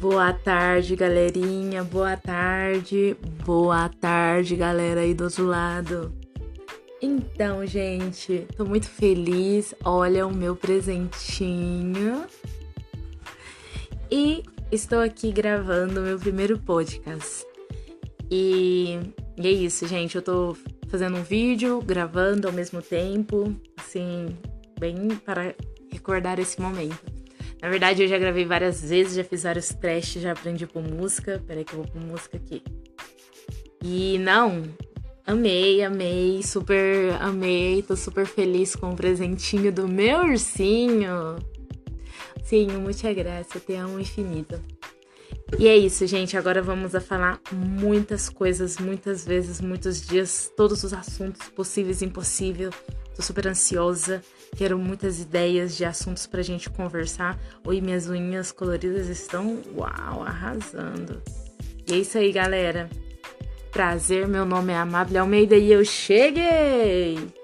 Boa tarde, galerinha. Boa tarde. Boa tarde, galera aí do outro lado. Então, gente, tô muito feliz. Olha o meu presentinho. E estou aqui gravando meu primeiro podcast. E, e é isso, gente. Eu tô fazendo um vídeo, gravando ao mesmo tempo, assim, bem para recordar esse momento. Na verdade, eu já gravei várias vezes, já fiz vários testes, já aprendi com música. Peraí que eu vou com música aqui. E não, amei, amei, super amei. Tô super feliz com o presentinho do meu ursinho. Sim, muita graça, te amo infinito. E é isso, gente. Agora vamos a falar muitas coisas, muitas vezes, muitos dias, todos os assuntos possíveis e impossíveis. Tô super ansiosa. Quero muitas ideias de assuntos pra gente conversar. Oi, minhas unhas coloridas estão, uau, arrasando. E é isso aí, galera. Prazer, meu nome é Amável Almeida e eu cheguei!